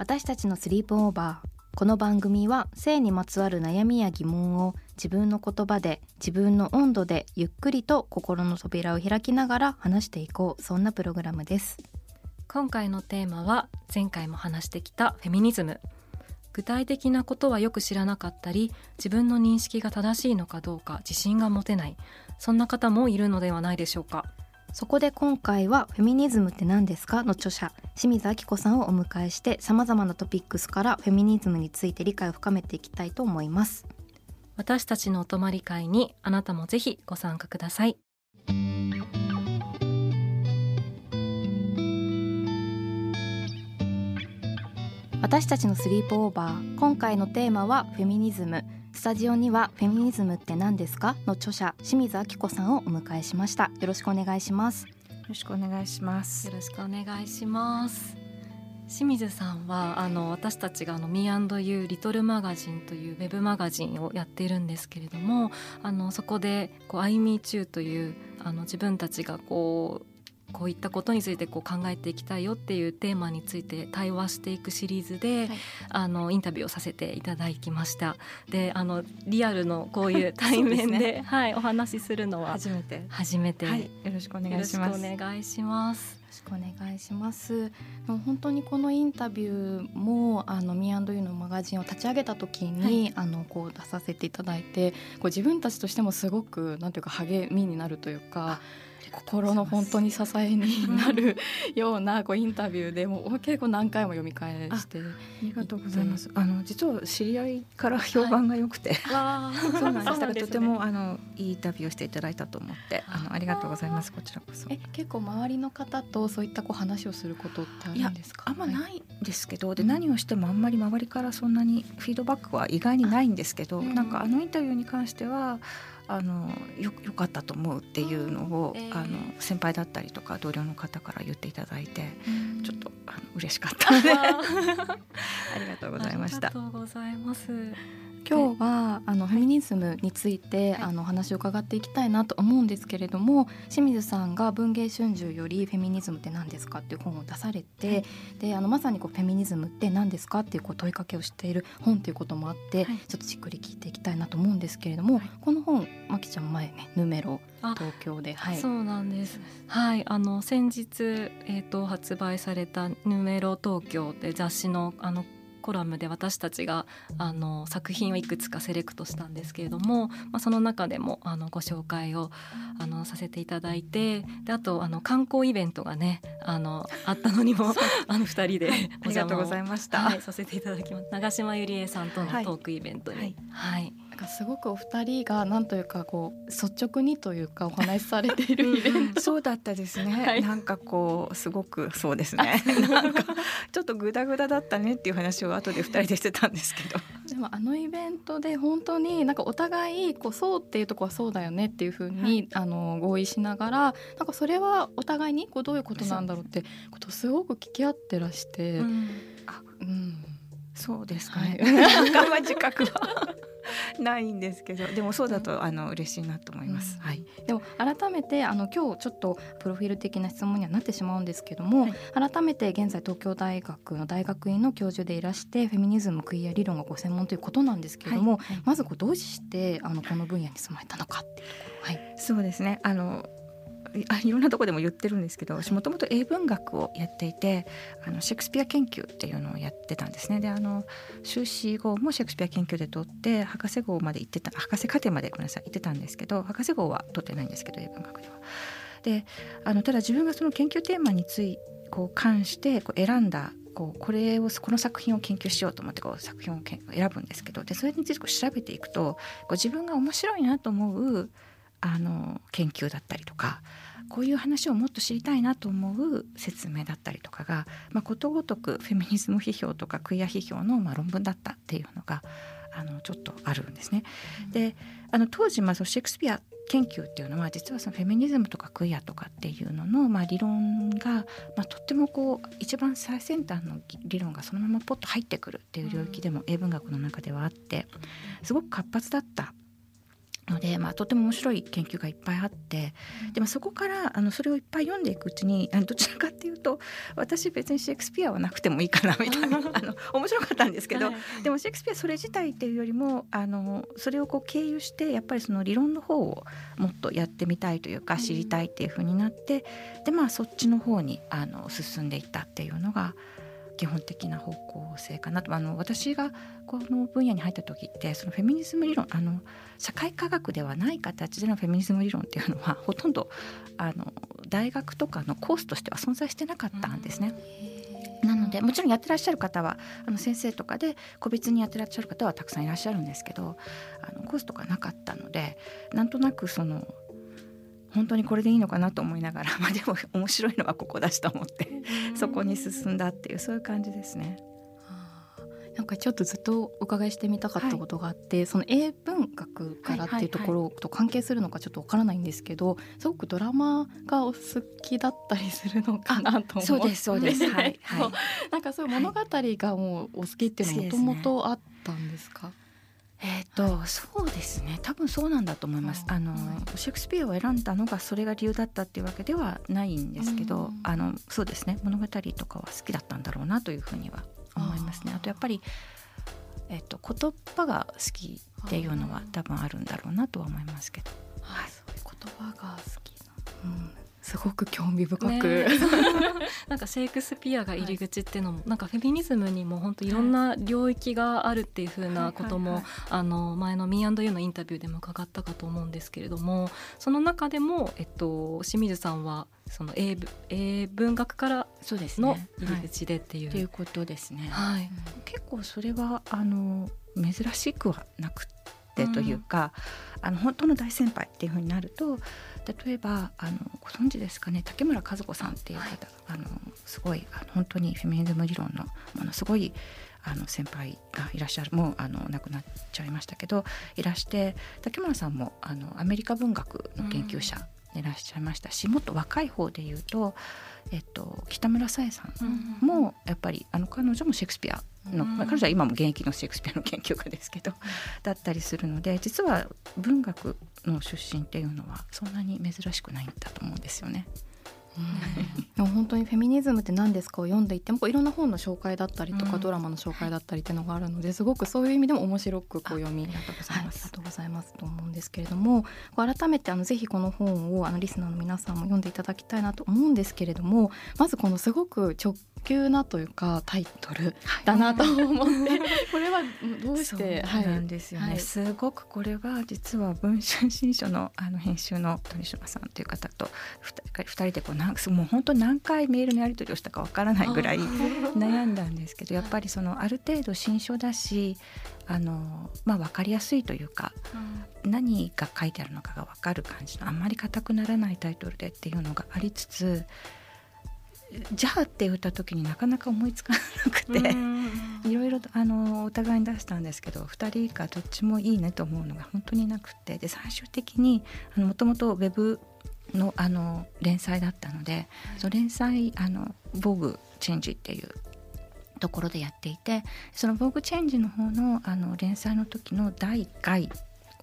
私たちのスリープオーバーこの番組は性にまつわる悩みや疑問を自分の言葉で自分の温度でゆっくりと心の扉を開きながら話していこう。そんなプログラムです。今回のテーマは前回も話してきたフェミニズム。具体的なことはよく知らなかったり自分の認識が正しいのかどうか自信が持てない。そんな方もいるのではないでしょうか。そこで今回は「フェミニズムって何ですか?」の著者清水明子さんをお迎えしてさまざまなトピックスからフェミニズムについて理解を深めていきたいと思います。私たちのお泊まり会にあなたもぜひご参加ください。私たちのスリープオーバー今回のテーマはフェミニズムスタジオにはフェミニズムって何ですか？の著者清水明子さんをお迎えしました。よろしくお願いします。よろしくお願いします。よろしくお願いします。清水さんはあの私たちがあの Me&You リトルマガジンというウェブマガジンをやっているんですけれどもあのそこでこう「I Me Too」というあの自分たちがこうこういったことについてこう考えていきたいよっていうテーマについて対話していくシリーズで、はい、あのインタビューをさせていただきました。であのリアルのこういう対面でね、はい、お話しするのは初めて。初めて、はい、よろしくお願いします。お願いします。よろしくお願いします。本当にこのインタビューもあのミアンドユーのマガジンを立ち上げた時に、あのこう出させていただいてこう自分たちとしてもすごくなんていうか励みになるというか心の本当に支えになるようなこうインタビューでも結構何回も読み返してありがとうございます。あの実は知り合いから評判が良くて、はい、そうなんです。だからとてもあのいいインタビューをしていただいたと思ってあのありがとうございますこちらこそ。え結構周りの方とそういったこう話をすることってあるんですか？あんまないですけど、で何をしてもあんまり周りからそんなにフィードバックは意外にないんですけど、なんかあのインタビューに関しては。あのよよかったと思うっていうのを、えー、あの先輩だったりとか同僚の方から言っていただいて、うん、ちょっとあの嬉しかったので ありがとうございました。ありがとうございます。今日はあのフェミニズムについて、はい、あの話を伺っていきたいなと思うんですけれども清水さんが文芸春秋よりフェミニズムって何ですかっていう本を出されて、はい、であのまさにこうフェミニズムって何ですかっていうこう問いかけをしている本ということもあって、はい、ちょっとじっくり聞いていきたいなと思うんですけれども、この本まきちゃん前ねヌメロ東京で、はい、そうなんです。はい、あの先日えっ、ー、と発売されたヌメロ東京で雑誌のあのコラムで私たちがあの作品をいくつかセレクトしたんですけれども、まあ、その中でもあのご紹介をあのさせていただいてであとあの観光イベントがねあのあったのにも あの2人でお邪魔を、はい、させていただきます。長島ゆりえさんとのトークイベントに。はい、はいかすごくお二人がなんというかこう率直にというかお話しされているイベント。そうだったですね、はい、なんかこうすごくそうですね。なんかちょっとグダグダだったねっていう話を後で二人でしてたんですけど。でもあのイベントで本当になんかお互いこうそうっていうとこはそうだよねっていうふうに、はい、あの合意しながらなんかそれはお互いにこうどういうことなんだろうってことすごく聞き合ってらして、うん、あうんそうですかね、はい、なんか自覚は ないんですけどでもそうだとあの嬉しいなと思います、うん、はい、でも改めてあの今日ちょっとプロフィール的な質問にはなってしまうんですけども、はい、改めて現在東京大学の大学院の教授でいらしてフェミニズムクイア理論がご専門ということなんですけれども、はい、まずこうどうしてあのこの分野に住まれたのかっていうところ、はい、そうですね。あのあいろんなとこでも言ってるんですけど私もともと英文学をやっていてあのシェイクスピア研究っていうのをやってたんですねであの修士号もシェイクスピア研究で取って博士号まで行ってた博士課程までごめんなさい行ってたんですけど博士号は取ってないんですけど英文学では。であのただ自分がその研究テーマについこう関してこう選んだこうこれをこの作品を研究しようと思ってこう作品を選ぶんですけどでそれについてこう調べていくとこう自分が面白いなと思うあの研究だったりとかこういう話をもっと知りたいなと思う説明だったりとかが、まあ、ことごとくフェミニズム批評とかクイア批評のまあ論文だったっていうのがあのちょっとあるんですね。であの当時まあシェイクスピア研究っていうのは実はそのフェミニズムとかクイアとかっていうのの、まあ、理論が、まあ、とってもこう一番最先端の理論がそのままポッと入ってくるっていう領域でも英文学の中ではあってすごく活発だったので、まあ、とても面白い研究がいっぱいあってでもそこからあのそれをいっぱい読んでいくうちにどちらかっていうと私別にシェイクスピアはなくてもいいかなみたいなあの面白かったんですけど、はい、でもシェイクスピアそれ自体っていうよりもあのそれをこう経由してやっぱりその理論の方をもっとやってみたいというか知りたいっていうふうになってでまあそっちの方にあの進んでいったっていうのが基本的な方向性かなとあの私がこの分野に入った時ってそのフェミニズム理論あの社会科学ではない形でのフェミニズム理論っていうのはほとんどあの大学とかのコースとしては存在してなかったんですね。なのでもちろんやってらっしゃる方はあの先生とかで個別にやってらっしゃる方はたくさんいらっしゃるんですけどあのコースとかなかったのでなんとなくその本当にこれでいいのかなと思いながら、まあ、でも面白いのはここだしと思ってそこに進んだっていうそういう感じですね。なんかちょっとずっとお伺いしてみたかったことがあって、はい、その英文学からっていうところと関係するのかちょっとわからないんですけど、すごくドラマがお好きだったりするのかなと思って。そうですそうです、はい、はい、なんかそういう物語がもうお好きっていうのはもともとあったんですか、えーと、はい、そうですね。多分そうなんだと思います。あの、シェイクスピアを選んだのがそれが理由だったっていうわけではないんですけど、あのそうですね。物語とかは好きだったんだろうなというふうには思いますね。あとやっぱり、えーと、言葉が好きっていうのは多分あるんだろうなとは思いますけど。はい、そういう言葉が好きな、うんすごく興味深く、ね、なんかシェイクスピアが入り口っていうのも、はい、なんかフェミニズムにも本当いろんな領域があるっていうふうなことも、あの前の Me&You のインタビューでも伺ったかと思うんですけれどもその中でも、えっと、清水さんはその英英文学からの入り口でっていう。と、ね、いうことですね。はい、結構それはあの珍しくはなくてというか、うん、あの本当の大先輩っていうふうになると例えばあのご存知ですかね？竹村和子さんっていう方、はい、あのすごいあの本当にフェミニズム理論のものすごいあの先輩がいらっしゃるもうあの亡くなっちゃいましたけどいらして竹村さんもあのアメリカ文学の研究者いらっしゃいましたし、もっと若い方で言うと、えっと、北村沙絵さんもやっぱりあの彼女もシェイクスピアの、まあ、彼女は今も現役のシェイクスピアの研究家ですけどだったりするので実は文学の出身っていうのはそんなに珍しくないんだと思うんですよね。うん、本当にフェミニズムって何ですかを読んでいってもいろんな本の紹介だったりとか、うん、ドラマの紹介だったりっていうのがあるのですごくそういう意味でも面白くこう読みありがとうございます、はい、ありがとうございますと思うんですけれども改めてあのぜひこの本をあのリスナーの皆さんも読んでいただきたいなと思うんですけれどもまずこのすごく直急なというかタイトルだなと思って、これはどうして？なんですよね、はい、すごくこれは実は文春新書のあの編集の鳥島さんという方と2人でこうなんもう本当何回メールのやり取りをしたかわからないぐらい悩んだんですけどやっぱりそのある程度新書だしあのまあ、分かりやすいというか、うん、何が書いてあるのかが分かる感じのあんまり硬くならないタイトルでっていうのがありつつじゃあって言った時になかなか思いつかなくて いろいろあのお互いに出したんですけど2人がどっちもいいねと思うのが本当になくてで最終的にもともとウェブのあの連載だったので、はい、その連載あの「ボグチェンジ」っていうところでやっていてその「ボグチェンジ」の方のあの連載の時の第1回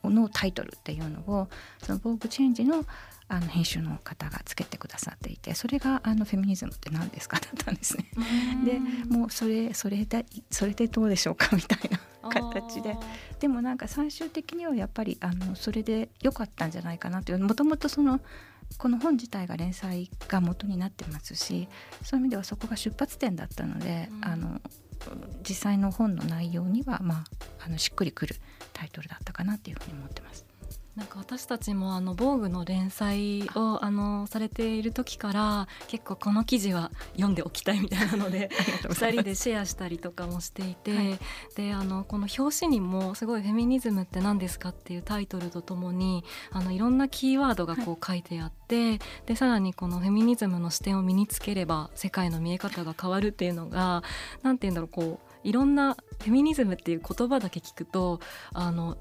のタイトルっていうのをその「ボグチェンジの」あの編集の方がつけてくださっていてそれがあのフェミニズムって何ですかだったんですね。でもうそれそれでそれでどうでしょうかみたいな形で。でもなんか最終的にはやっぱりあのそれで良かったんじゃないかなという。もともとそのこの本自体が連載が元になってますしそういう意味ではそこが出発点だったので、うん、あの実際の本の内容には、まあ、あのしっくりくるタイトルだったかなっていうふうに思ってます。なんか私たちもあの防具の連載をあのされている時から結構この記事は読んでおきたいみたいなので 2人でシェアしたりとかもしていて、はい、であのこの表紙にもすごい「フェミニズムって何ですか?」っていうタイトルとともにあのいろんなキーワードがこう書いてあって、はい、でさらにこのフェミニズムの視点を身につければ世界の見え方が変わるっていうのが何て言うんだろうこういろんなフェミニズムっていう言葉だけ聞くとあの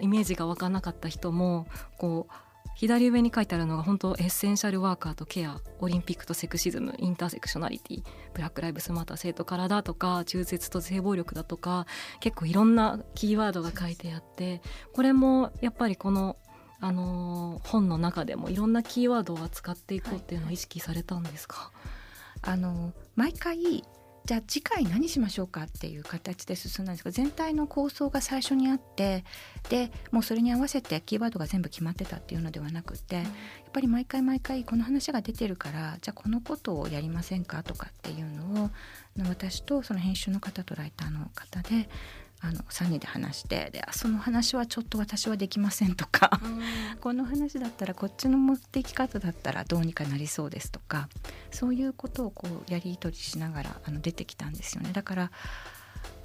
イメージが分からなかった人もこう左上に書いてあるのが本当エッセンシャルワーカーとケアオリンピックとセクシズムインターセクショナリティブラック・ライブスマーター性と体とか中絶と性暴力だとか結構いろんなキーワードが書いてあってこれもやっぱりこのあの、本の中でもいろんなキーワードを扱っていこうっていうのを意識されたんですか、はい、あの毎回じゃあ次回何しましょうかっていう形で進んだんですが全体の構想が最初にあってでもうそれに合わせてキーワードが全部決まってたっていうのではなくて、やっぱり毎回毎回この話が出てるからじゃあこのことをやりませんかとかっていうのを私とその編集の方とライターの方であの3人で話してでその話はちょっと私はできませんとかこの話だったらこっちの持っていき方だったらどうにかなりそうですとかそういうことをこうやり取りしながらあの出てきたんですよね。だから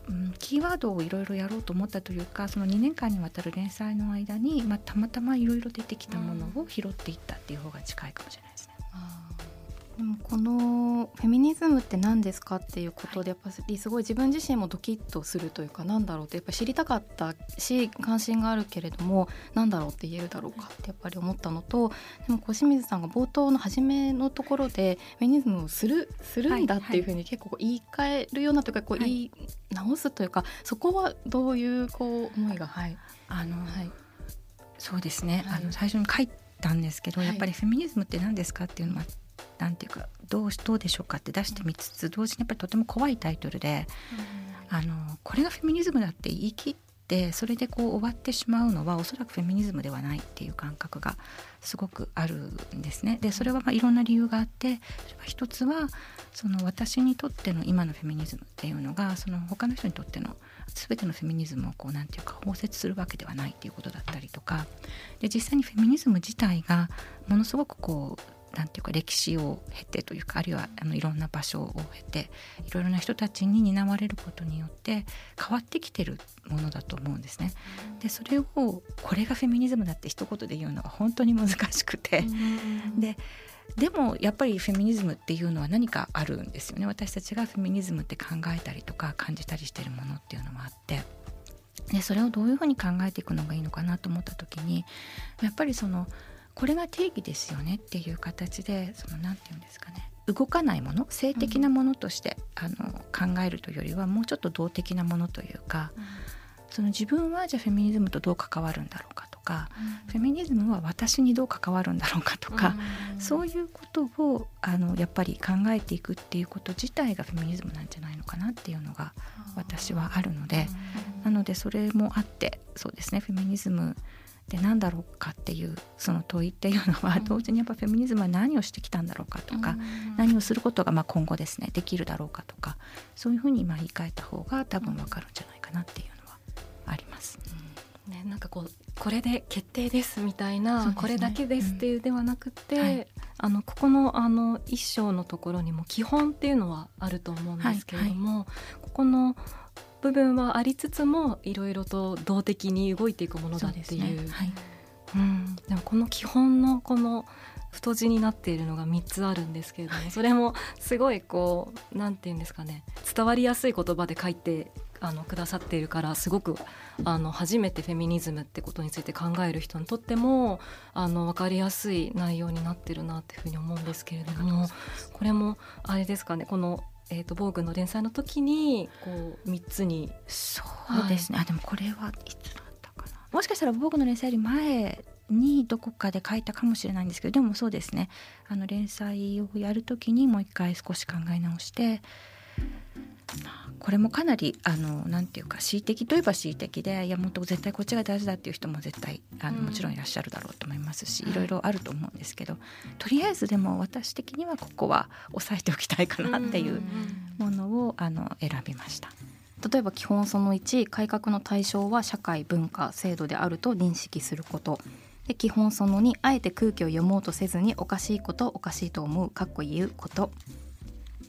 うん、キーワードをいろいろやろうと思ったというかその2年間にわたる連載の間に、まあ、たまたまいろいろ出てきたものを拾っていったっていう方が近いかもしれないですね。でもこのフェミニズムって何ですかっていうことでやっぱりすごい自分自身もドキッとするというかなんだろうってやっぱ知りたかったし関心があるけれどもなんだろうって言えるだろうかってやっぱり思ったのとでも小清水さんが冒頭の初めのところでフェミニズムをするするんだっていうふうに結構言い換えるようなというかこう言い直すというかそこはどういうこう思いがはい。あの、はい、そうですね、はい、あの最初に書いたんですけど、やっぱりフェミニズムって何ですかっていうのはなんていうかどうどうでしょうかって出してみつつ同時にやっぱりとても怖いタイトルで、あのこれがフェミニズムだって言い切ってそれでこう終わってしまうのはおそらくフェミニズムではないっていう感覚がすごくあるんですね。でそれはまあいろんな理由があってそれは一つはその私にとっての今のフェミニズムっていうのがその他の人にとっての全てのフェミニズムをこうなんていうか包摂するわけではないっていうことだったりとかで実際にフェミニズム自体がものすごくこうなんていうか歴史を経てというかあるいはあのいろんな場所を経ていろいろな人たちに担われることによって変わってきてるものだと思うんですね。でそれをこれがフェミニズムだって一言で言うのは本当に難しくて。ででもやっぱりフェミニズムっていうのは何かあるんですよね。私たちがフェミニズムって考えたりとか感じたりしてるものっていうのはあって。でそれをどういうふうに考えていくのがいいのかなと思った時にやっぱりそのこれが定義ですよねっていう形でその何て言うんですかね。動かないもの性的なものとして、うん、あの考えるというよりはもうちょっと動的なものというか、うん、その自分はじゃあフェミニズムとどう関わるんだろうかとか、うん、フェミニズムは私にどう関わるんだろうかとか、そういうことをあのやっぱり考えていくっていうこと自体がフェミニズムなんじゃないのかなっていうのが私はあるので、なのでそれもあってそうですねフェミニズムで何だろうかっていうその問いっていうのは同時にやっぱフェミニズムは何をしてきたんだろうかとか、何をすることがまあ今後ですねできるだろうかとかそういうふうにまあ言い換えた方が多分わかるんじゃないかなっていうのはあります。うん、ね、なんかこうこれで決定ですみたいな、ね、これだけですっていうではなくて、うん。はい、あのここのあの一章のところにも基本っていうのはあると思うんですけれども、はいはい、ここの部分はありつつもいろいろと動的に動いていくものだっていう。うね。はい、うん、でもこの基本のこの太字になっているのが3つあるんですけれども、それもすごいこうなんて言うんですかね伝わりやすい言葉で書いてあのくださっているからすごくあの初めてフェミニズムってことについて考える人にとってもあの分かりやすい内容になってるなっていうふうに思うんですけれどもこれもあれですかねこのえーと、防具の連載の時にこう3つに。そうですね、はい、あでもこれはいつだったかな。もしかしたら防具の連載より前にどこかで書いたかもしれないんですけどでもそうですね。あの連載をやる時にもう一回少し考え直して、まあ、これもかなりあのなんていうか恣意的といえば恣意的でいやもっと絶対こっちが大事だっていう人も絶対あのもちろんいらっしゃるだろうと思いますし、い。ろいろあると思うんですけどとりあえずでも私的にはここは押さえておきたいかなっていうものをあの選びました。例えば基本その1改革の対象は社会文化制度であると認識すること。で基本その2あえて空気を読もうとせずにおかしいことおかしいと思うかっこ言うこと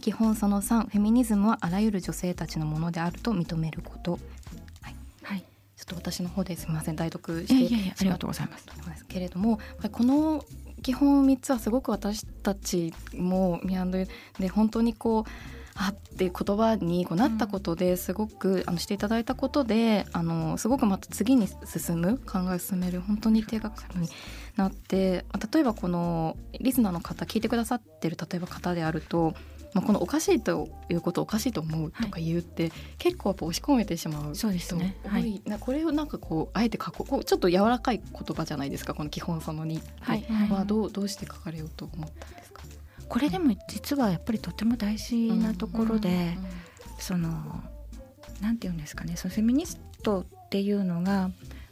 基本その3フェミニズムはあらゆる女性たちのものであると認めること、はい、はい、ちょっと私の方ですみません。代読してありがとうございます。けれどもこの基本3つはすごく私たちもミアンドで本当にこうあっていう言葉にこうなったことですごくあのしていただいたことであのすごくまた次に進む考えを進める本当に手がかりになって例えばこのリスナーの方聞いてくださってる例えば方であるとまあ、このおかしいということをおかしいと思うとか言うって、はい、結構やっぱ押し込めてしまうそうですね、はい、これをなんかこうあえて書こうちょっと柔らかい言葉じゃないですかこの基本その2、はい、はどうどうして書かれようと思ったんですか？これでも実はやっぱりとても大事なところで、そのなんて言うんですかねそのフェミニストっていうのが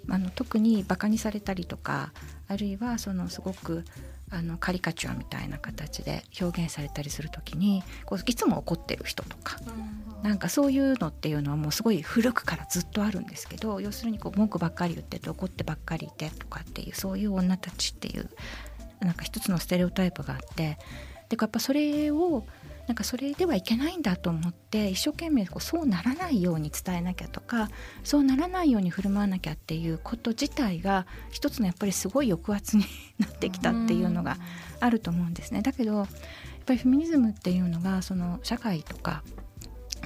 あの特にバカにされたりとかあるいはそのすごくあのカリカチュアみたいな形で表現されたりする時にこういつも怒ってる人とか、うん、なんかそういうのっていうのはもうすごい古くからずっとあるんですけど要するにこう文句ばっかり言ってて怒ってばっかりいてとかっていうそういう女たちっていうなんか一つのステレオタイプがあってでやっぱそれをなんかそれではいけないんだと思って一生懸命こうそうならないように伝えなきゃとかそうならないように振る舞わなきゃっていうこと自体が一つのやっぱりすごい抑圧になってきたっていうのがあると思うんですね。だけどやっぱりフェミニズムっていうのがその社会とか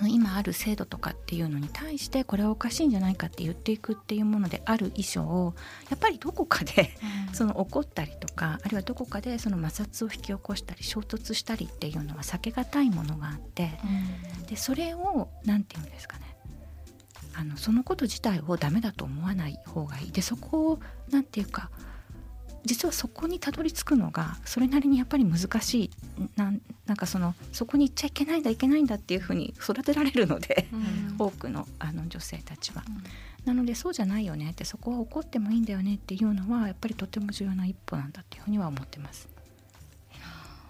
今ある制度とかっていうのに対してこれはおかしいんじゃないかって言っていくっていうものである以上やっぱりどこかでその怒ったりとかあるいはどこかでその摩擦を引き起こしたり衝突したりっていうのは避けがたいものがあってでそれを何て言うんですかね。あのそのこと自体をダメだと思わない方がいい。でそこを何て言うか実はそこにたどり着くのがそれなりにやっぱり難しいなんなんかそのそこに行っちゃいけないんだいけないんだっていうふうに育てられるので、うん、多くのあの女性たちは。うん、なのでそうじゃないよねってそこは怒ってもいいんだよねっていうのはやっぱりとても重要な一歩なんだっていうふうには思ってます。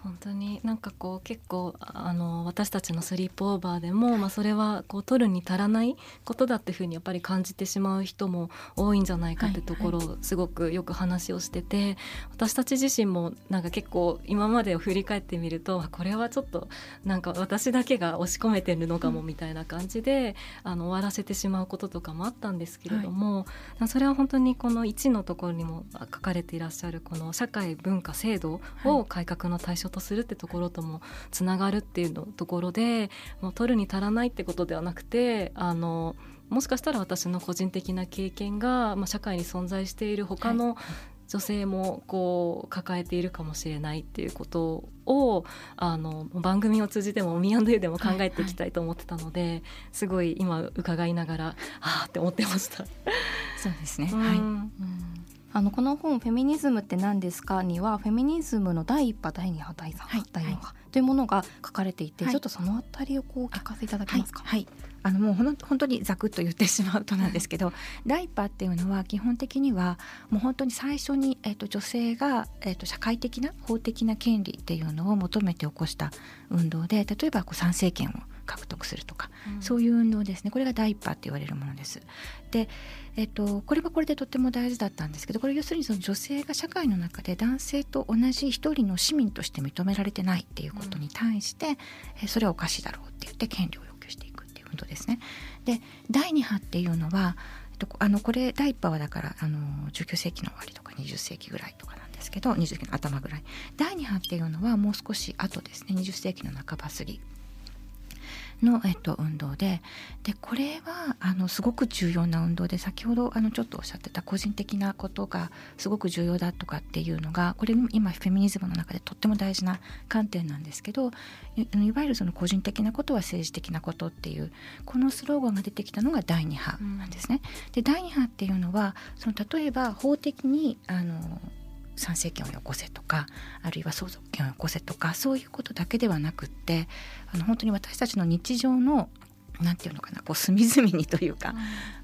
本当になんかこう結構あの私たちのスリープオーバーでも、まあ、それはこう取るに足らないことだっていうふうにやっぱり感じてしまう人も多いんじゃないかってところをすごくよく話をしてて、はいはい、私たち自身もなんか結構今までを振り返ってみるとこれはちょっとなんか私だけが押し込めてるのかもみたいな感じで、うん、あの終わらせてしまうこととかもあったんですけれども、はい、それは本当にこの1のところにも書かれていらっしゃるこの社会文化制度を改革の対象とするってところともつながるっていうのところでもう取るに足らないってことではなくてあのもしかしたら私の個人的な経験が、まあ、社会に存在している他の女性もこう抱えているかもしれないっていうことをあの番組を通じても「ミアンドユー」でも考えていきたいと思ってたので、はいはい、すごい今伺いながらああって思ってました。そうですね、はい、うんあのこの本「フェミニズムって何ですか?」にはフェミニズムの第一波第二波第三波、はい、第四波。というものが書かれていて、はい、ちょっとそのあたりをこう聞かせていただけますか？はい、あのもうほん本当にざくっと言ってしまうとなんですけど 第一波っていうのは基本的にはもう本当に最初に、えーと、女性が、えーと、社会的な法的な権利っていうのを求めて起こした運動で例えばこう参政権を獲得するとか、うん、そういう運動ですね。これが第一波って言われるものです。で、えっと、これはこれでとっても大事だったんですけどこれ要するにその女性が社会の中で男性と同じ一人の市民として認められてないっていうことに対して、うん、それはおかしいだろうって言って権利を要求していくっていう運動ですね。で第2波っていうのはあのこれ第1波はだからあの19世紀の終わりとか20世紀ぐらいとかなんですけど20世紀の頭ぐらい。第2波っていうのはもう少し後ですね。20世紀の半ば過ぎの、えっと、運動ででこれはあのすごく重要な運動で先ほどあのちょっとおっしゃってた個人的なことがすごく重要だとかっていうのがこれ今フェミニズムの中でとっても大事な観点なんですけどいわゆるその個人的なことは政治的なことっていうこのスローガンが出てきたのが第2波なんですね。うん、で第2波っていうのはその例えば法的にあの参政権をよこせとかあるいは相続権をよこせとかそういうことだけではなくってあの本当に私たちの日常のなんていうのかなこう隅々にというか、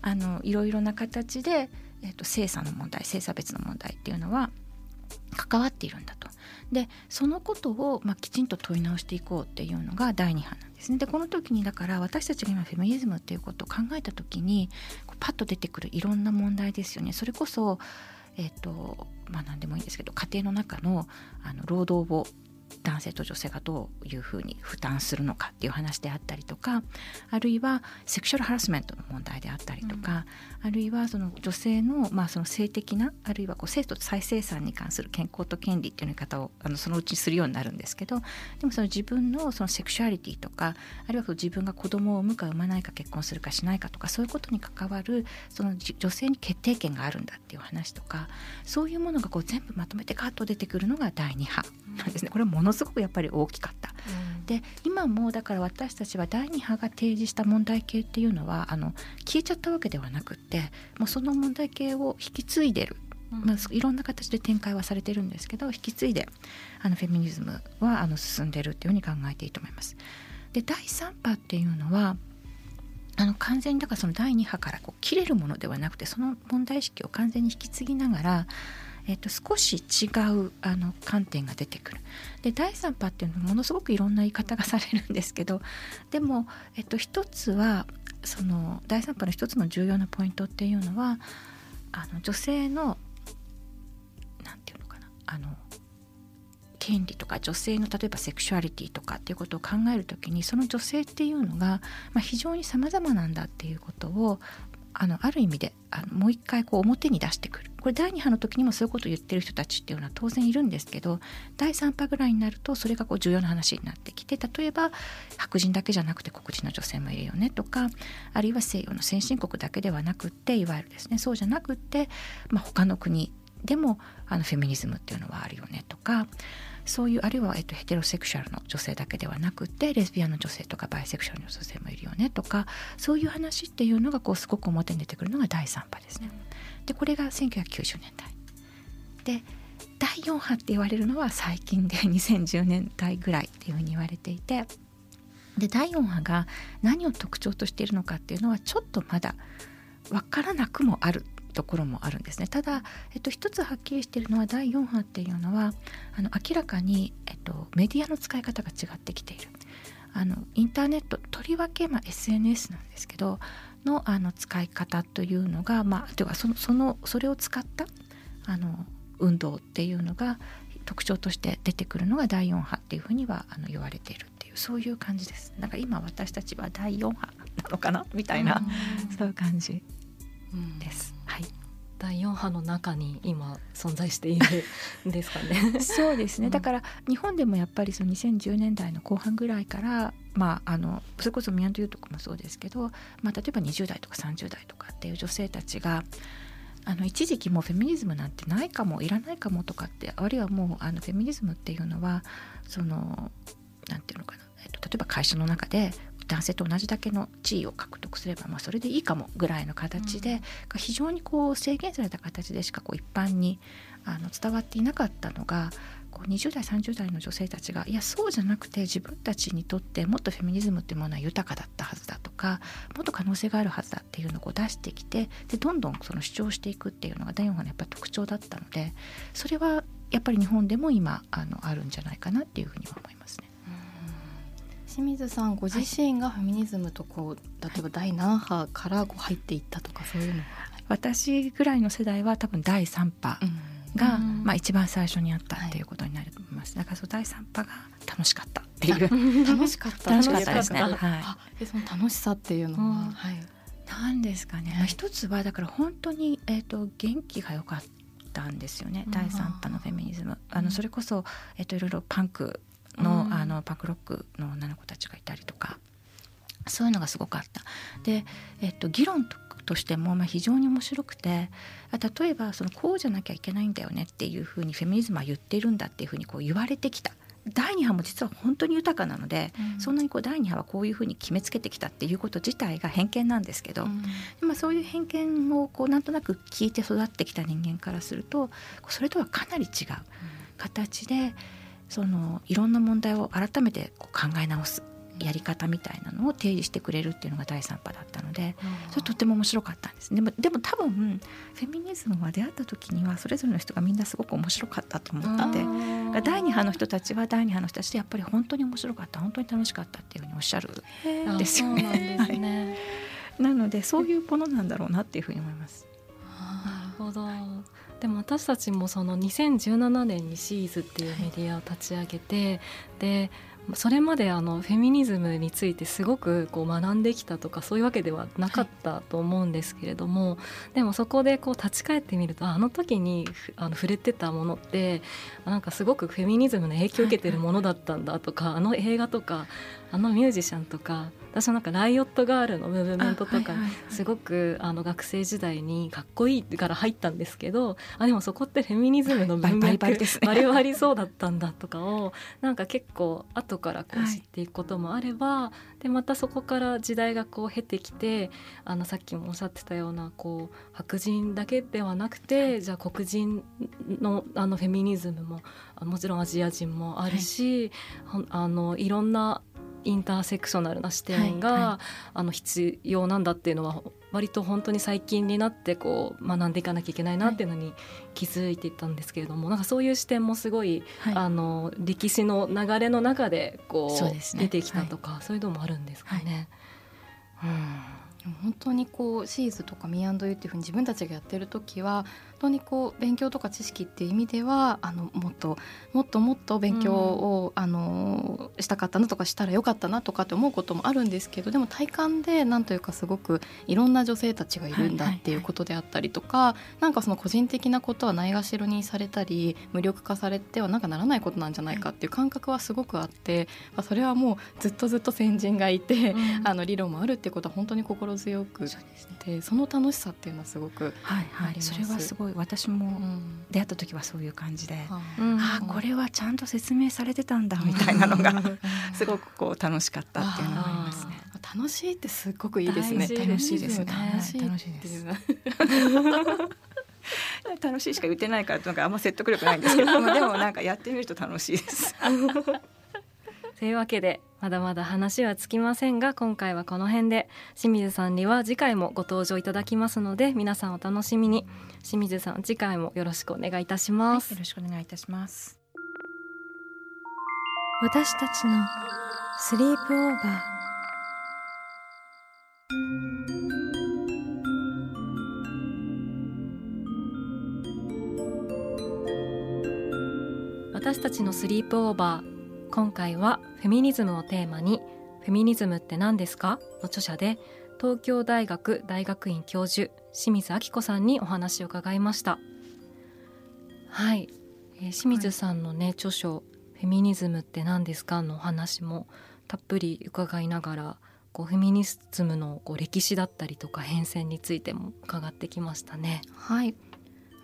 あのいろいろな形で、えーと、性差の問題性差別の問題っていうのは関わっているんだと。でそのことを、まあ、きちんと問い直していこうっていうのが第2波なんですね。でこの時にだから私たちが今フェミニズムっていうことを考えた時にパッと出てくるいろんな問題ですよね。それこそえーとまあ、何でもいいんですけど家庭の中のあの労働を男性と女性がどういうふうに負担するのかっていう話であったりとかあるいはセクシュアルハラスメントの問題であったりとか、うん、あるいはその女性の,、まあその性的なあるいはこう性と再生産に関する健康と権利っていう言い方をあのそのうちするようになるんですけどでもその自分のそのセクシュアリティとかあるいは自分が子供を産むか産まないか結婚するかしないかとかそういうことに関わるその女性に決定権があるんだっていう話とかそういうものがこう全部まとめてガッと出てくるのが第2波なんですね。これものすごくやっぱり大きかった。うん、で今もだから私たちは第2波が提示した問題系っていうのはあの消えちゃったわけではなくってもうその問題系を引き継いでるまあ、いろんな形で展開はされてるんですけど引き継いであのフェミニズムはあの進んでるっていうふうに考えていいと思います。で第3波っていうのはあの完全にだからその第2波からこう切れるものではなくてその問題意識を完全に引き継ぎながらえっと、少し違うあの観点が出てくる。で第3波っていうのはものすごくいろんな言い方がされるんですけど でも、えっと、一つはその第3波の一つの重要なポイントっていうのはあの女性の何て言うのかなあの権利とか女性の例えばセクシュアリティとかっていうことを考える時にその女性っていうのが、まあ、非常に様々なんだっていうことをあのある意味であのもう一回こう表に出してくる。これ第2波の時にもそういうことを言ってる人たちっていうのは当然いるんですけど第3波ぐらいになるとそれがこう重要な話になってきて例えば白人だけじゃなくて黒人の女性もいるよねとかあるいは西洋の先進国だけではなくっていわゆるですねそうじゃなくって、まあ、他の国でもあのフェミニズムっていうのはあるよねとかそういうあるいは、えっと、ヘテロセクシャルの女性だけではなくてレズビアンの女性とかバイセクシャルの女性もいるよねとかそういう話っていうのがこうすごく表に出てくるのが第3波ですね。でこれが1990年代。で第4波って言われるのは最近で 2010年代ぐらいっていうふうに言われていてで第4波が何を特徴としているのかっていうのはちょっとまだ分からなくもあるところもあるんですねただ、えっと、一つはっきりしているのは第4波っていうのはあの明らかに、えっと、メディアの使い方が違ってきているあのインターネットとりわけ、まあ、SNS なんですけどのあの使い方というのが、まあ、というかそのそのそれを使ったあの運動っていうのが特徴として出てくるのが第4波っていうふうにはあの言われているっていうそういう感じです。なんか今私たちは第4波なのかな？みたいな、そういう感じです。はい。第4波の中に今存在しているんですかね。そうですね、だから日本でもやっぱりその2010年代の後半ぐらいから、まあ、あのそれこそ宮というとこもそうですけど、まあ、例えば20代とか30代とかっていう女性たちがあの一時期もうフェミニズムなんてないかもいらないかもとかってあるいはもうあのフェミニズムっていうのはそのなんていうのかな、えっと、例えば会社の中で男性と同じだけの地位を獲得すれば、まあ、それでいいかもぐらいの形で、うん、非常にこう制限された形でしかこう一般にあの伝わっていなかったのがこう20代30代の女性たちがいやそうじゃなくて自分たちにとってもっとフェミニズムっていうものは豊かだったはずだとかもっと可能性があるはずだっていうのを出してきてでどんどんその主張していくっていうのが第4波のやっぱ特徴だったのでそれはやっぱり日本でも今あのあるんじゃないかなっていうふうには思いますね。清水さんご自身がフェミニズムとこう、例えば第何波からこう入っていったとかそういうのは？私ぐらいの世代は多分第3波が、うん、まあ、一番最初にあったっていうことになると思います、はい、だからその第3波が楽しかったっていう。楽しかった。楽しかったですね、はい、その楽しさっていうのは、うん、はい、なんですかね、まあ、一つはだから本当に、えーと、元気が良かったんですよね、第3波のフェミニズム。あのそれこそ、えーといろいろパンクの,、あのパクロックの女の子たちがいたりとかそういうのがすごくあった。で、えっと、議論としてもまあ非常に面白くて例えばそのこうじゃなきゃいけないんだよねっていうふうにフェミニズムは言ってるんだっていうふうにこう言われてきた。第2波も実は本当に豊かなので、うん、そんなにこう第2波はこういうふうに決めつけてきたっていうこと自体が偏見なんですけど、うん、まあ、そういう偏見をこうなんとなく聞いて育ってきた人間からするとそれとはかなり違う形でそのいろんな問題を改めてこう考え直すやり方みたいなのを提示してくれるっていうのが第3波だったので、それとっても面白かったんです。でもでも多分フェミニズムは出会った時にはそれぞれの人がみんなすごく面白かったと思ってて第2波の人たちは第2波の人たちでやっぱり本当に面白かった。本当に楽しかったっていうふうにおっしゃるんですよね。なのでそういうものなんだろうなっていうふうに思います。なるほどでも私たちもその2017年にシーズっていうメディアを立ち上げてでそれまであのフェミニズムについてすごくこう学んできたとかそういうわけではなかったと思うんですけれども、はい、でもそこでこう立ち返ってみるとあの時にあの触れてたものってなんかすごくフェミニズムの影響を受けてるものだったんだとか、あの映画とかあのミュージシャンとか私はなんかライオットガールのムーブメントとかすごくあの学生時代にかっこいいから入ったんですけどあでもそこってフェミニズムの文脈バリバリそうだったんだとかをなんか結構後からこう知っていくこともあれば、でまたそこから時代がこう経てきてあのさっきもおっしゃってたようなこう白人だけではなくてじゃあ黒人のあのフェミニズムももちろんアジア人もあるし、はい、あのいろんなインターセクショナルな視点が、はいはい、あの必要なんだっていうのは割と本当に最近になってこう学んでいかなきゃいけないなっていうのに気づいていたんですけれども、はい、なんかそういう視点もすごい、はい、あの歴史の流れの中でこう、ね、出てきたとか、はい、そういうのもあるんですかね。うん。本当にこうシーズとかミーアンドユーっていうふうに自分たちがやってる時は本当にこう勉強とか知識っていう意味ではあのもっともっともっと勉強を、うん、あのしたかったなとかしたらよかったなとかって思うこともあるんですけどでも体感でなんというかすごくいろんな女性たちがいるんだっていうことであったりとか、はいはいはい、なんかその個人的なことはないがしろにされたり無力化されてはなんかならないことなんじゃないかっていう感覚はすごくあって、まあ、それはもうずっとずっと先人がいて、うん、あの理論もあるっていうことは本当に心強くてその楽しさっていうのはすごくはいはい、それはすごい私も出会った時はそういう感じで、うん、あこれはちゃんと説明されてたんだみたいなのがすごくこう楽しかったっていうのがありますね。楽しいってすごくいいですね。楽しいですね。楽しい楽しいです。楽しいしか言ってないからなんかあんま説得力ないんですけど でもなんかやってみると楽しいです。というわけでまだまだ話はつきませんが今回はこの辺で清水さんには次回もご登場いただきますので皆さんお楽しみに。清水さん次回もよろしくお願いいたします、はい、よろしくお願いいたします。私たちのスリープオーバー。私たちのスリープオーバー今回はフェミニズムをテーマにフェミニズムって何ですか？の著者で東京大学大学院教授清水明子さんにお話を伺いました。はい、えー、清水さんのね、はい、著書フェミニズムって何ですか？のお話もたっぷり伺いながらこうフェミニズムのこう歴史だったりとか変遷についても伺ってきましたね。はい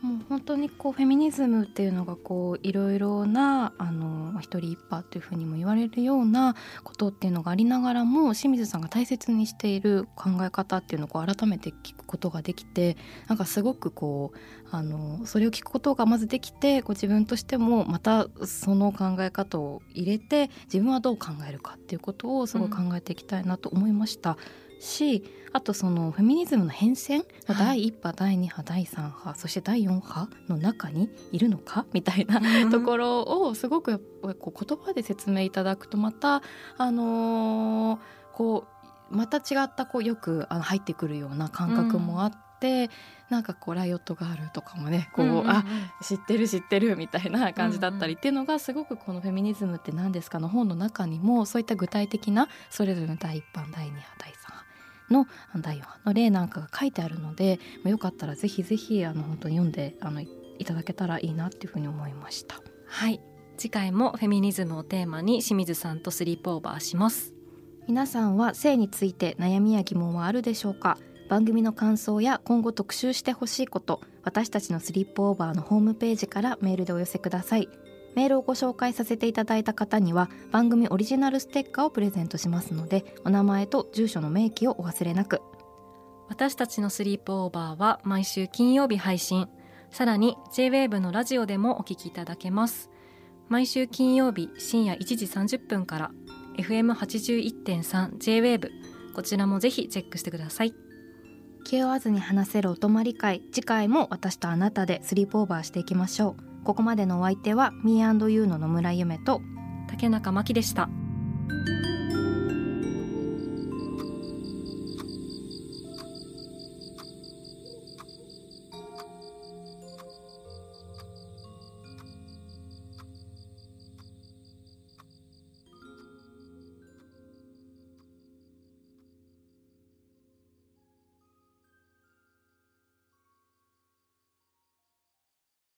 もう本当にこうフェミニズムっていうのがこういろいろなあの一人一派というふうにも言われるようなことっていうのがありながらも清水さんが大切にしている考え方っていうのをこう改めて聞くことができてなんかすごくこうあのそれを聞くことがまずできてこう自分としてもまたその考え方を入れて自分はどう考えるかっていうことをすごい考えていきたいなと思いました。うんしあとそのフェミニズムの変遷、はい、第1波第2波第3波そして第4波の中にいるのか？みたいなところをすごくこう言葉で説明いただくとまたあのー、こうまた違ったこうよくあの入ってくるような感覚もあって。うんなんかこうライオットガールとかもねこう、うんうんうん、あ知ってる知ってるみたいな感じだったりっていうのがすごくこの「フェミニズムって何ですか?」の本の中にもそういった具体的なそれぞれの第1版第2波第3の第4話の例なんかが書いてあるので、まあ、よかったらぜひぜひあの本当に読んであのいただけたらいいなっていうふうに思いました。はい。次回もフェミニズムをテーマに清水さんとスリープオーバーします。皆さんは性について悩みや疑問はあるでしょうか？番組の感想や今後特集してほしいこと私たちのスリープオーバーのホームページからメールでお寄せくださいメールをご紹介させていただいた方には番組オリジナルステッカーをプレゼントしますのでお名前と住所の明記をお忘れなく。私たちのスリープオーバーは毎週金曜日配信。さらに JWAVE のラジオでもお聞きいただけます。毎週金曜日深夜1時30分から FM81.3JWAVE こちらもぜひチェックしてください。気負わずに話せるお泊まり会次回も私とあなたでスリープオーバーしていきましょう。ここまでのお相手は Me&You の野村夢と竹中真希でした。